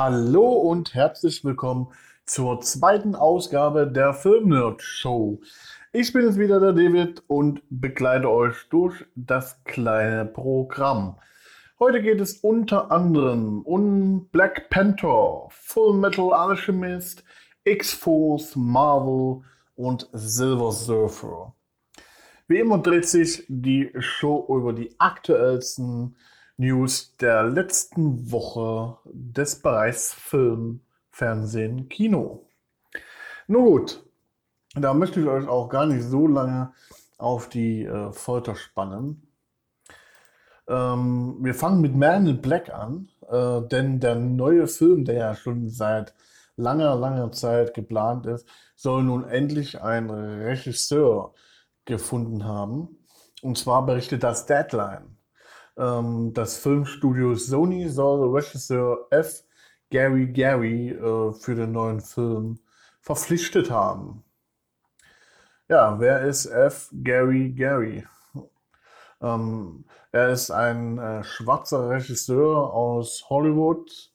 Hallo und herzlich willkommen zur zweiten Ausgabe der Filmnerd Show. Ich bin jetzt wieder der David und begleite euch durch das kleine Programm. Heute geht es unter anderem um Black Panther, Full Metal Alchemist, X-Force, Marvel und Silver Surfer. Wie immer dreht sich die Show über die aktuellsten News der letzten Woche des Bereichs Film, Fernsehen, Kino. Nun gut, da möchte ich euch auch gar nicht so lange auf die äh, Folter spannen. Ähm, wir fangen mit Man in Black an, äh, denn der neue Film, der ja schon seit langer, langer Zeit geplant ist, soll nun endlich einen Regisseur gefunden haben. Und zwar berichtet das Deadline. Ähm, das Filmstudio Sony soll Regisseur F. Gary Gary äh, für den neuen Film verpflichtet haben. Ja, wer ist F. Gary Gary? Ähm, er ist ein äh, schwarzer Regisseur aus Hollywood.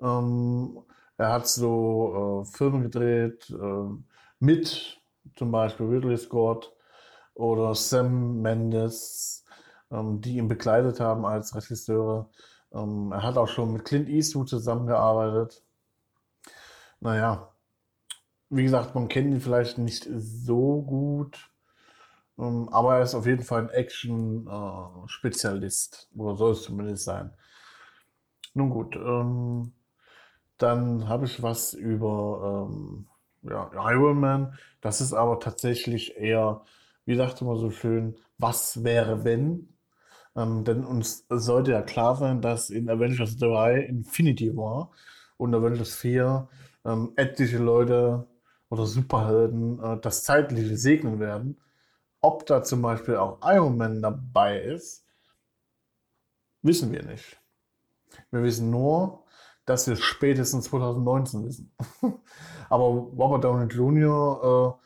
Ähm, er hat so äh, Filme gedreht äh, mit zum Beispiel Ridley Scott oder Sam Mendes ähm, die ihn begleitet haben als Regisseure. Ähm, er hat auch schon mit Clint Eastwood zusammengearbeitet. Naja, wie gesagt, man kennt ihn vielleicht nicht so gut, ähm, aber er ist auf jeden Fall ein Action-Spezialist, oder soll es zumindest sein. Nun gut, ähm, dann habe ich was über ähm, ja, Iron Man. Das ist aber tatsächlich eher, wie sagte man so schön, was wäre wenn? Ähm, denn uns sollte ja klar sein, dass in Avengers 3 Infinity War und Avengers 4 ähm, etliche Leute oder Superhelden äh, das Zeitliche segnen werden. Ob da zum Beispiel auch Iron Man dabei ist, wissen wir nicht. Wir wissen nur, dass wir spätestens 2019 wissen. Aber Robert Downey Jr., äh,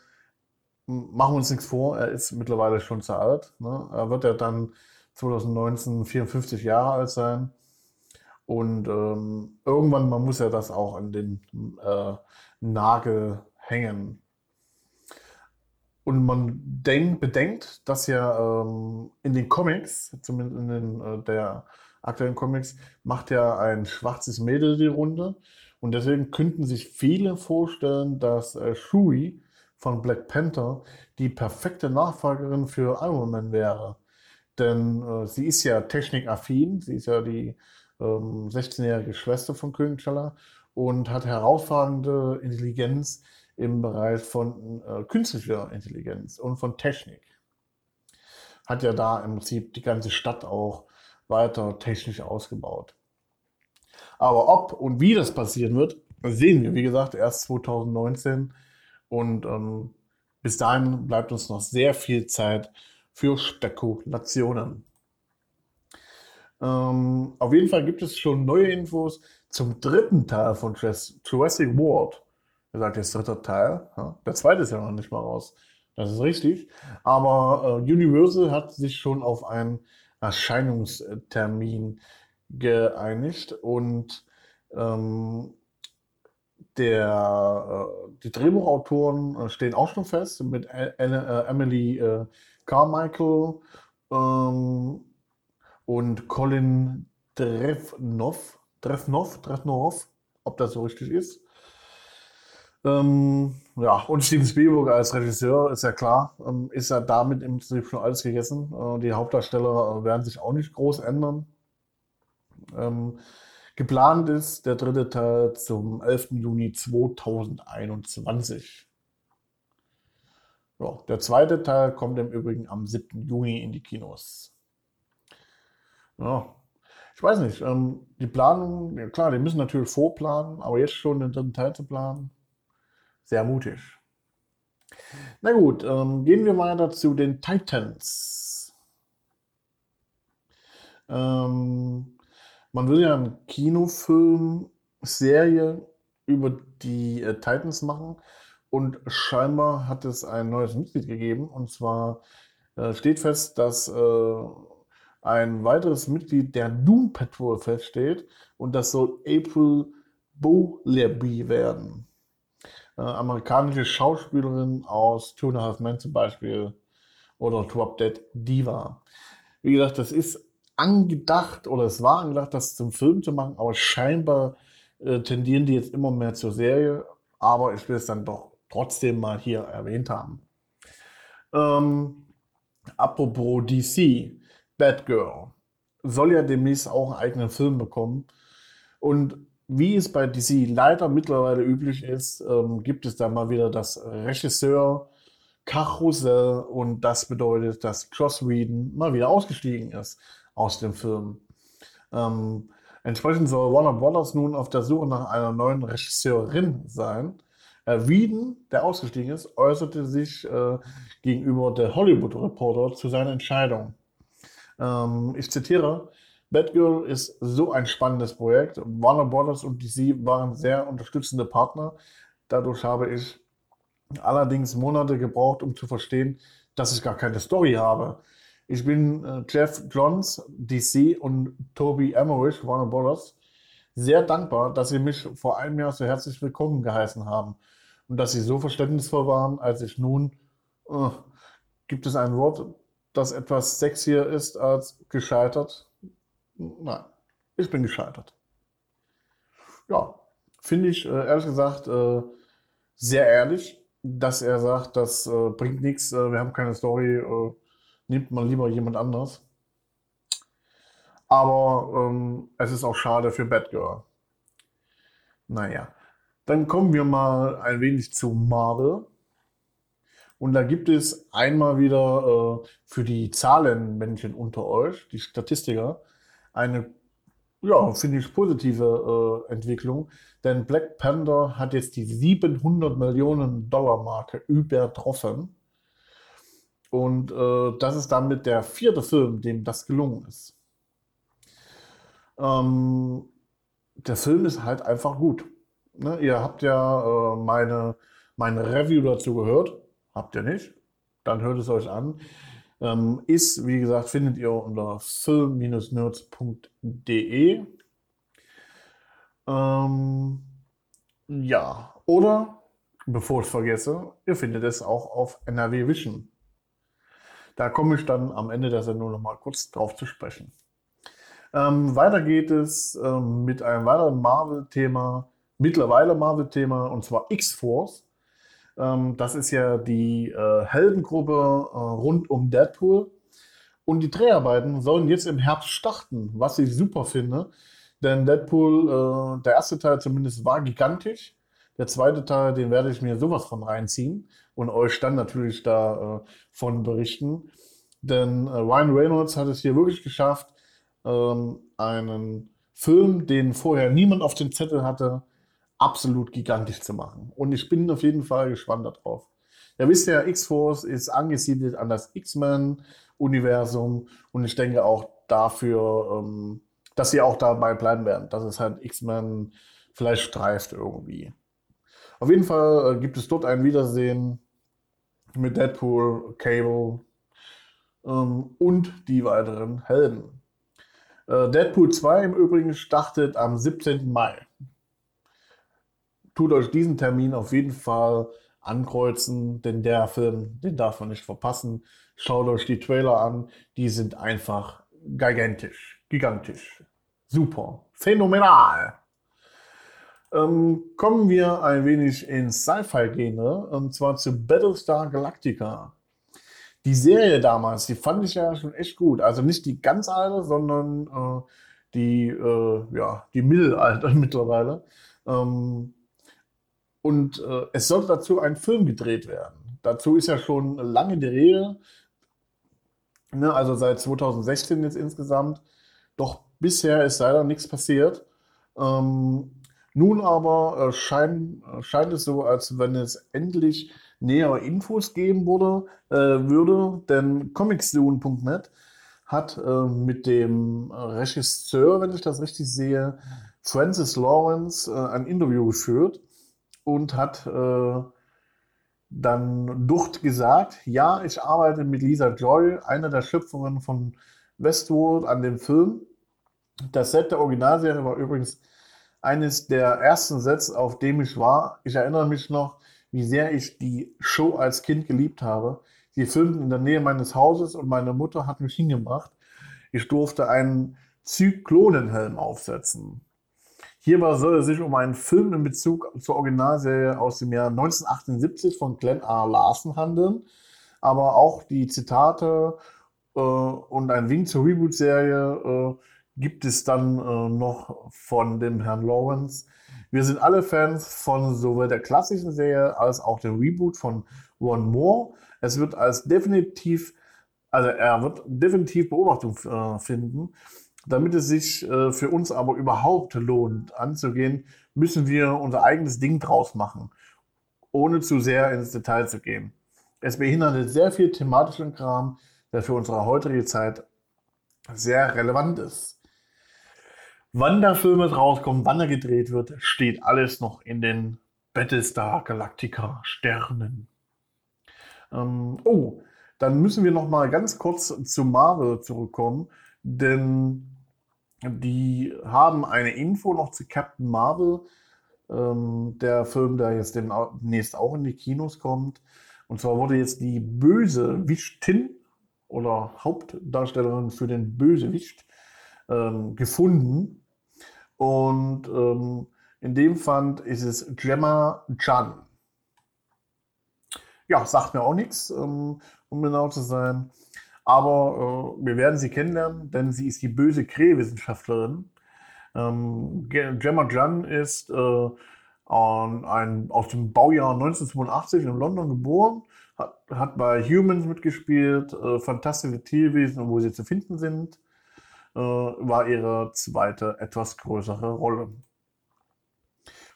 machen wir uns nichts vor, er ist mittlerweile schon zu alt. Ne? Er wird ja dann 2019 54 Jahre alt sein. Und ähm, irgendwann, man muss ja das auch an den äh, Nagel hängen. Und man denk, bedenkt, dass ja ähm, in den Comics, zumindest in den, äh, der aktuellen Comics, macht ja ein schwarzes Mädel die Runde. Und deswegen könnten sich viele vorstellen, dass äh, Shuri von Black Panther die perfekte Nachfolgerin für Iron Man wäre. Denn äh, sie ist ja technikaffin, sie ist ja die ähm, 16-jährige Schwester von König T'Challa und hat herausragende Intelligenz im Bereich von äh, künstlicher Intelligenz und von Technik. Hat ja da im Prinzip die ganze Stadt auch weiter technisch ausgebaut. Aber ob und wie das passieren wird, sehen wir, wie gesagt, erst 2019. Und ähm, bis dahin bleibt uns noch sehr viel Zeit für Spekulationen. Ähm, auf jeden Fall gibt es schon neue Infos zum dritten Teil von Jurassic World. Er sagt jetzt dritter Teil. Ja? Der zweite ist ja noch nicht mal raus. Das ist richtig. Aber äh, Universal hat sich schon auf einen Erscheinungstermin geeinigt und ähm, der, äh, die Drehbuchautoren äh, stehen auch schon fest mit äh, Emily äh, Carmichael ähm, und Colin Drevnov, Drevnov, Drevnov, ob das so richtig ist. Ähm, ja, und Steven Spielberg als Regisseur ist ja klar, ähm, ist ja damit im Prinzip schon alles gegessen. Äh, die Hauptdarsteller äh, werden sich auch nicht groß ändern. Ähm, geplant ist der dritte Teil zum 11. Juni 2021. Ja, der zweite Teil kommt im Übrigen am 7. Juni in die Kinos. Ja, ich weiß nicht, ähm, die Planung, ja klar, die müssen natürlich vorplanen, aber jetzt schon den dritten Teil zu planen, sehr mutig. Na gut, ähm, gehen wir weiter zu den Titans. Ähm, man will ja eine Kinofilm-Serie über die äh, Titans machen. Und scheinbar hat es ein neues Mitglied gegeben. Und zwar äh, steht fest, dass äh, ein weiteres Mitglied der Doom Patrol feststeht. Und das soll April Bo Leby werden. Äh, amerikanische Schauspielerin aus Two and a Half Men zum Beispiel oder Drop Dead Diva. Wie gesagt, das ist angedacht oder es war angedacht, das zum Film zu machen, aber scheinbar äh, tendieren die jetzt immer mehr zur Serie. Aber ich will es dann doch trotzdem mal hier erwähnt haben. Ähm, apropos DC, Batgirl soll ja demnächst auch einen eigenen Film bekommen. Und wie es bei DC leider mittlerweile üblich ist, ähm, gibt es da mal wieder das Regisseur Karussell und das bedeutet, dass Joss Whedon mal wieder ausgestiegen ist aus dem Film. Ähm, entsprechend soll Warner Brothers nun auf der Suche nach einer neuen Regisseurin sein. Äh, Whedon, der ausgestiegen ist, äußerte sich äh, gegenüber der Hollywood Reporter zu seiner Entscheidung. Ähm, ich zitiere, Batgirl ist so ein spannendes Projekt. Warner Brothers und DC waren sehr unterstützende Partner. Dadurch habe ich allerdings Monate gebraucht, um zu verstehen, dass ich gar keine Story habe. Ich bin äh, Jeff Johns, DC und Toby Emmerich, Warner Brothers, sehr dankbar, dass Sie mich vor einem Jahr so herzlich willkommen geheißen haben und dass Sie so verständnisvoll waren, als ich nun, äh, gibt es ein Wort, das etwas sexier ist als gescheitert? Nein, ich bin gescheitert. Ja, finde ich äh, ehrlich gesagt äh, sehr ehrlich, dass er sagt, das äh, bringt nichts, wir haben keine Story, nimmt man lieber jemand anders. Aber ähm, es ist auch schade für Batgirl. Naja, dann kommen wir mal ein wenig zu Marvel. Und da gibt es einmal wieder äh, für die Zahlenmännchen unter euch, die Statistiker, eine, ja, finde ich, positive äh, Entwicklung. Denn Black Panther hat jetzt die 700 Millionen Dollar Marke übertroffen. Und äh, das ist damit der vierte Film, dem das gelungen ist. Ähm, der Film ist halt einfach gut. Ne? Ihr habt ja äh, meine, meine Review dazu gehört. Habt ihr nicht? Dann hört es euch an. Ähm, ist, wie gesagt, findet ihr unter film-nerds.de. Ähm, ja, oder, bevor ich es vergesse, ihr findet es auch auf NRW Vision. Da komme ich dann am Ende der Sendung nochmal kurz drauf zu sprechen. Ähm, weiter geht es ähm, mit einem weiteren Marvel-Thema, mittlerweile Marvel-Thema, und zwar X-Force. Ähm, das ist ja die äh, Heldengruppe äh, rund um Deadpool. Und die Dreharbeiten sollen jetzt im Herbst starten, was ich super finde. Denn Deadpool, äh, der erste Teil zumindest, war gigantisch. Der zweite Teil, den werde ich mir sowas von reinziehen und euch dann natürlich davon berichten. Denn Ryan Reynolds hat es hier wirklich geschafft, ähm, einen Film, den vorher niemand auf dem Zettel hatte, absolut gigantisch zu machen. Und ich bin auf jeden Fall gespannt darauf. Ja, wisst ihr, X-Force ist angesiedelt an das X-Men-Universum und ich denke auch dafür, ähm, dass sie auch dabei bleiben werden, dass es halt X-Men vielleicht streift irgendwie. Auf jeden Fall äh, gibt es dort ein Wiedersehen mit Deadpool, Cable ähm, und die weiteren Helden. Äh, Deadpool 2 im Übrigen startet am 17. Mai tut euch diesen Termin auf jeden Fall ankreuzen, denn der Film, den darf man nicht verpassen. Schaut euch die Trailer an, die sind einfach gigantisch, gigantisch, super, phänomenal. Ähm, kommen wir ein wenig ins Sci-Fi-Genre, und zwar zu Battlestar Galactica. Die Serie damals, die fand ich ja schon echt gut. Also nicht die ganz alte, sondern äh, die, äh, ja, die Mittelalter mittlerweile. Ähm, und äh, es soll dazu ein Film gedreht werden. Dazu ist ja schon lange die Rede. Ne, also seit 2016 jetzt insgesamt. Doch bisher ist leider nichts passiert. Ähm, nun aber äh, schein, scheint es so, als wenn es endlich nähere Infos geben würde, äh, würde denn comicsoon.net hat äh, mit dem Regisseur, wenn ich das richtig sehe, Francis Lawrence äh, ein Interview geführt und hat äh, dann Ducht gesagt, ja, ich arbeite mit Lisa Joy, einer der Schöpferinnen von Westworld, an dem Film. Das Set der Originalserie war übrigens eines der ersten Sets, auf dem ich war. Ich erinnere mich noch, wie sehr ich die Show als Kind geliebt habe. Sie filmten in der Nähe meines Hauses und meine Mutter hat mich hingemacht. Ich durfte einen Zyklonenhelm aufsetzen. Hierbei soll es sich um einen Film in Bezug zur Originalserie aus dem Jahr 1978 von Glenn R. Larson handeln, aber auch die Zitate äh, und ein Wink zur Reboot-Serie äh, gibt es dann äh, noch von dem Herrn Lawrence. Wir sind alle Fans von sowohl der klassischen Serie als auch dem Reboot von One More. Es wird als definitiv, also er wird definitiv Beobachtung äh, finden. Damit es sich äh, für uns aber überhaupt lohnt anzugehen, müssen wir unser eigenes Ding draus machen, ohne zu sehr ins Detail zu gehen. Es beinhaltet sehr viel thematischen Kram, der für unsere heutige Zeit sehr relevant ist. Wann der Film jetzt rauskommt, wann er gedreht wird, steht alles noch in den Battlestar Galactica Sternen. Ähm, oh, dann müssen wir noch mal ganz kurz zu Marvel zurückkommen, denn die haben eine Info noch zu Captain Marvel, ähm, der Film, der jetzt demnächst auch in die Kinos kommt. Und zwar wurde jetzt die Bösewichtin oder Hauptdarstellerin für den Bösewicht ähm, gefunden. Und ähm, in dem Fall ist es Gemma Chan. Ja, sagt mir auch nichts, ähm, um genau zu sein. Aber äh, wir werden sie kennenlernen, denn sie ist die böse Krähwissenschaftlerin. Ähm, Gemma Chan ist äh, ein, aus dem Baujahr 1982 in London geboren, hat, hat bei Humans mitgespielt, äh, Fantastische Tierwesen, wo sie zu finden sind, äh, war ihre zweite, etwas größere Rolle.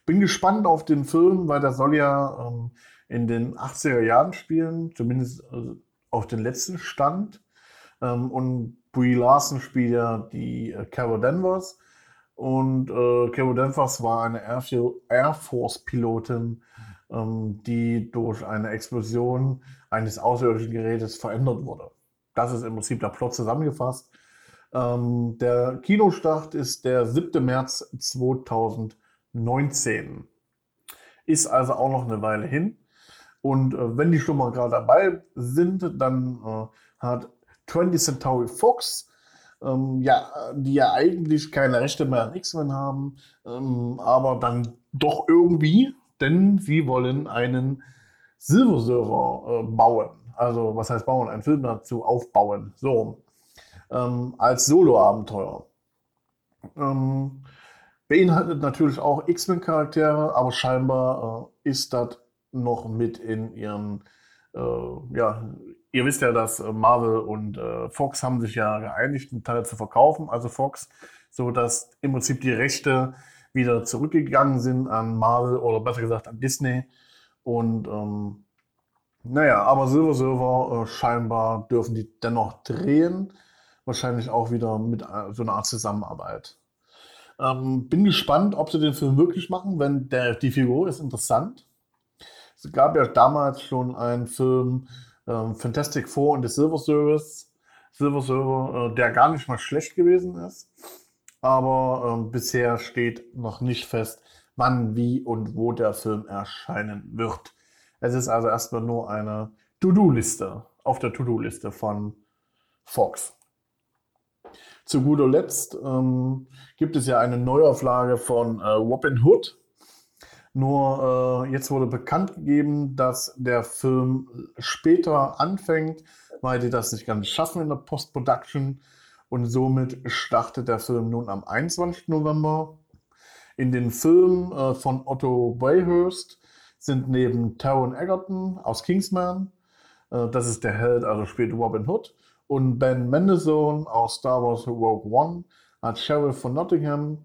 Bin gespannt auf den Film, weil der soll ja ähm, in den 80er Jahren spielen, zumindest äh, auf den letzten Stand. Ähm, und Brie Larson spielt ja die äh, Carol Danvers. Und äh, Carol Danvers war eine Air Force-Pilotin, ähm, die durch eine Explosion eines außerirdischen Gerätes verändert wurde. Das ist im Prinzip der Plot zusammengefasst. Ähm, der Kinostart ist der 7. März 2019. Ist also auch noch eine Weile hin. Und äh, wenn die schon mal gerade dabei sind, dann äh, hat 20 Centauri Fox, ähm, ja, die ja eigentlich keine Rechte mehr an X-Men haben, ähm, aber dann doch irgendwie, denn sie wollen einen Silver Server äh, bauen. Also, was heißt bauen? Einen Film dazu aufbauen. So. Ähm, als Solo-Abenteuer. Ähm, beinhaltet natürlich auch X-Men-Charaktere, aber scheinbar äh, ist das noch mit in ihren, äh, ja, ihr wisst ja, dass äh, Marvel und äh, Fox haben sich ja geeinigt, einen Teil zu verkaufen, also Fox, so dass im Prinzip die Rechte wieder zurückgegangen sind an Marvel oder besser gesagt an Disney. Und ähm, naja, aber Silver Silver äh, scheinbar dürfen die dennoch drehen. Wahrscheinlich auch wieder mit äh, so einer Art Zusammenarbeit. Ähm, bin gespannt, ob sie den Film wirklich machen, wenn der, die Figur ist interessant. Es gab ja damals schon einen Film ähm, Fantastic Four und the Silver Service, Silver Server, äh, der gar nicht mal schlecht gewesen ist. Aber ähm, bisher steht noch nicht fest, wann, wie und wo der Film erscheinen wird. Es ist also erstmal nur eine To-Do-Liste auf der To-Do-Liste von Fox. Zu guter Letzt ähm, gibt es ja eine Neuauflage von äh, Robin Hood nur äh, jetzt wurde bekannt gegeben, dass der Film später anfängt, weil die das nicht ganz schaffen in der Post-Production. Und somit startet der Film nun am 21. November. In den Film äh, von Otto Bayhurst sind neben Taron Egerton aus Kingsman, äh, das ist der Held, also spielt Robin Hood, und Ben Mendelsohn aus Star Wars Rogue One als Sheriff von Nottingham.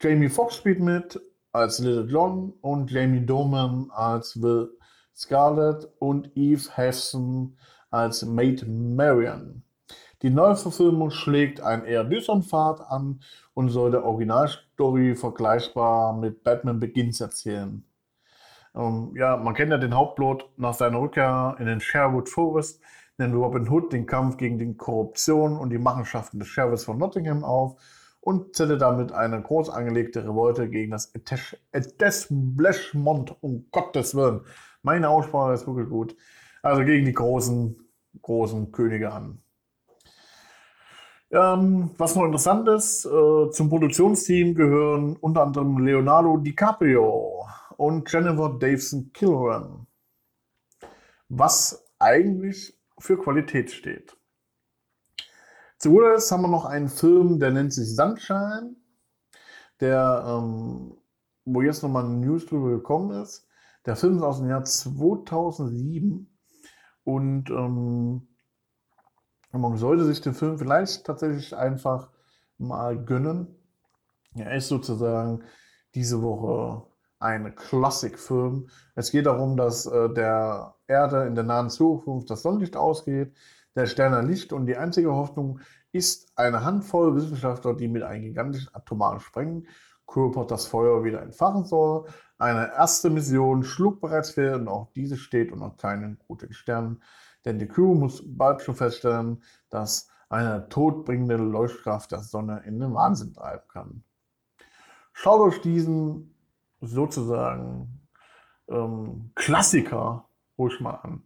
Jamie Foxx spielt mit als Little John und Jamie Doman als Will Scarlett und Eve Hesson als Maid Marian. Die Neuverfilmung schlägt einen eher düsteren Pfad an und soll der Originalstory vergleichbar mit Batman Begins erzählen. Ähm, ja, man kennt ja den Hauptplot nach seiner Rückkehr in den Sherwood Forest, nimmt Robin Hood den Kampf gegen die Korruption und die Machenschaften des Sheriffs von Nottingham auf und zählte damit eine groß angelegte Revolte gegen das Etablissement, um Gottes Willen. Meine Aussprache ist wirklich gut. Also gegen die großen, großen Könige an. Ähm, was noch interessant ist, äh, zum Produktionsteam gehören unter anderem Leonardo DiCaprio und Jennifer Daveson Kilran. Was eigentlich für Qualität steht. Zu guter Letzt haben wir noch einen Film, der nennt sich Sunshine, der, ähm, wo jetzt nochmal eine News drüber gekommen ist. Der Film ist aus dem Jahr 2007 und ähm, man sollte sich den Film vielleicht tatsächlich einfach mal gönnen. Er ist sozusagen diese Woche ein Klassikfilm. Es geht darum, dass äh, der Erde in der nahen Zukunft das Sonnenlicht ausgeht der Sterne Licht und die einzige Hoffnung ist eine Handvoll Wissenschaftler, die mit einem gigantischen atomaren Sprengkörper das Feuer wieder entfachen soll. Eine erste Mission schlug bereits fehl und auch diese steht unter keinen guten Sternen, denn die Crew muss bald schon feststellen, dass eine todbringende Leuchtkraft der Sonne in den Wahnsinn treiben kann. Schaut euch diesen sozusagen ähm, Klassiker ruhig mal an.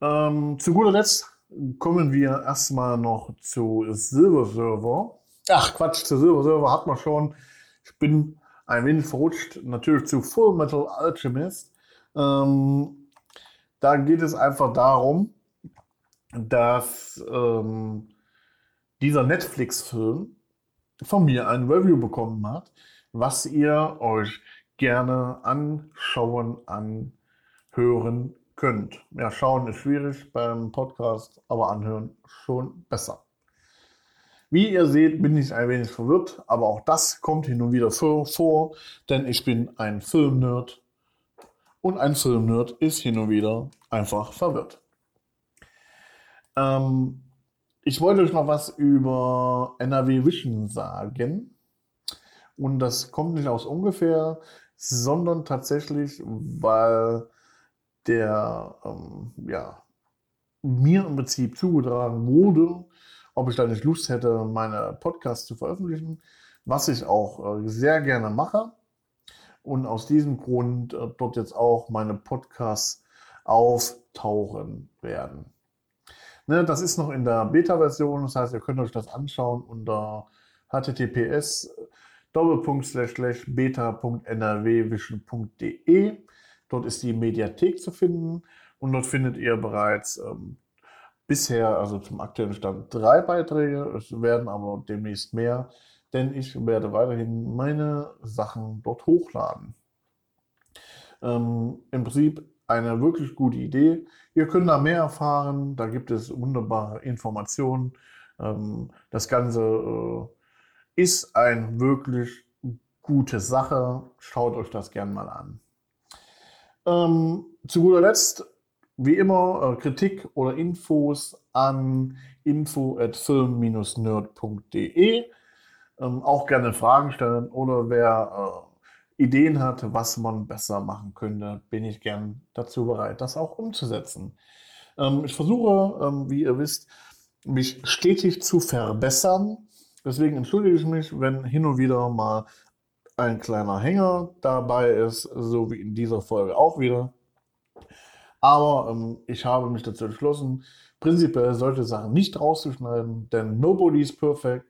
Ähm, zu guter Letzt kommen wir erstmal noch zu Silver Server. Ach Quatsch, zu Silver Server hat man schon. Ich bin ein wenig verrutscht. Natürlich zu Full Metal Alchemist. Ähm, da geht es einfach darum, dass ähm, dieser Netflix-Film von mir ein Review bekommen hat, was ihr euch gerne anschauen, anhören könnt. Ja, schauen ist schwierig beim Podcast, aber anhören schon besser. Wie ihr seht, bin ich ein wenig verwirrt, aber auch das kommt hin und wieder vor, denn ich bin ein Filmnerd und ein Filmnerd ist hin und wieder einfach verwirrt. Ähm, ich wollte euch noch was über NRW Vision sagen und das kommt nicht aus ungefähr, sondern tatsächlich, weil der ähm, ja, mir im Prinzip zugetragen wurde, ob ich da nicht Lust hätte, meine Podcasts zu veröffentlichen, was ich auch äh, sehr gerne mache. Und aus diesem Grund äh, dort jetzt auch meine Podcasts auftauchen werden. Ne, das ist noch in der Beta-Version, das heißt, ihr könnt euch das anschauen unter https beta.nrwvision.de Dort ist die Mediathek zu finden und dort findet ihr bereits ähm, bisher, also zum aktuellen Stand, drei Beiträge. Es werden aber demnächst mehr, denn ich werde weiterhin meine Sachen dort hochladen. Ähm, Im Prinzip eine wirklich gute Idee. Ihr könnt da mehr erfahren, da gibt es wunderbare Informationen. Ähm, das Ganze äh, ist eine wirklich gute Sache. Schaut euch das gerne mal an. Ähm, zu guter Letzt, wie immer, äh, Kritik oder Infos an info@film-nerd.de. Ähm, auch gerne Fragen stellen oder wer äh, Ideen hat, was man besser machen könnte, bin ich gern dazu bereit, das auch umzusetzen. Ähm, ich versuche, ähm, wie ihr wisst, mich stetig zu verbessern. Deswegen entschuldige ich mich, wenn hin und wieder mal ein kleiner Hänger dabei ist, so wie in dieser Folge auch wieder. Aber ähm, ich habe mich dazu entschlossen, prinzipiell solche Sachen nicht rauszuschneiden, denn nobody is perfect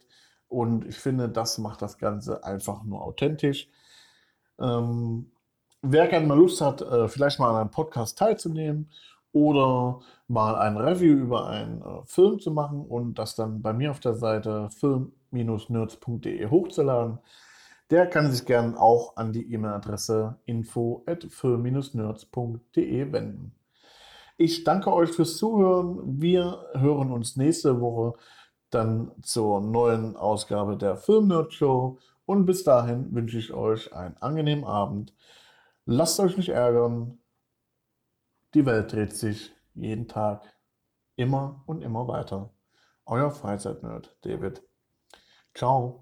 und ich finde, das macht das Ganze einfach nur authentisch. Ähm, wer gerne mal Lust hat, äh, vielleicht mal an einem Podcast teilzunehmen oder mal ein Review über einen äh, Film zu machen und das dann bei mir auf der Seite film-nerds.de hochzuladen, der kann sich gern auch an die E-Mail-Adresse info@film-nerds.de wenden. Ich danke euch fürs Zuhören. Wir hören uns nächste Woche dann zur neuen Ausgabe der Film Nerd Show und bis dahin wünsche ich euch einen angenehmen Abend. Lasst euch nicht ärgern. Die Welt dreht sich jeden Tag immer und immer weiter. Euer Freizeitnerd David. 招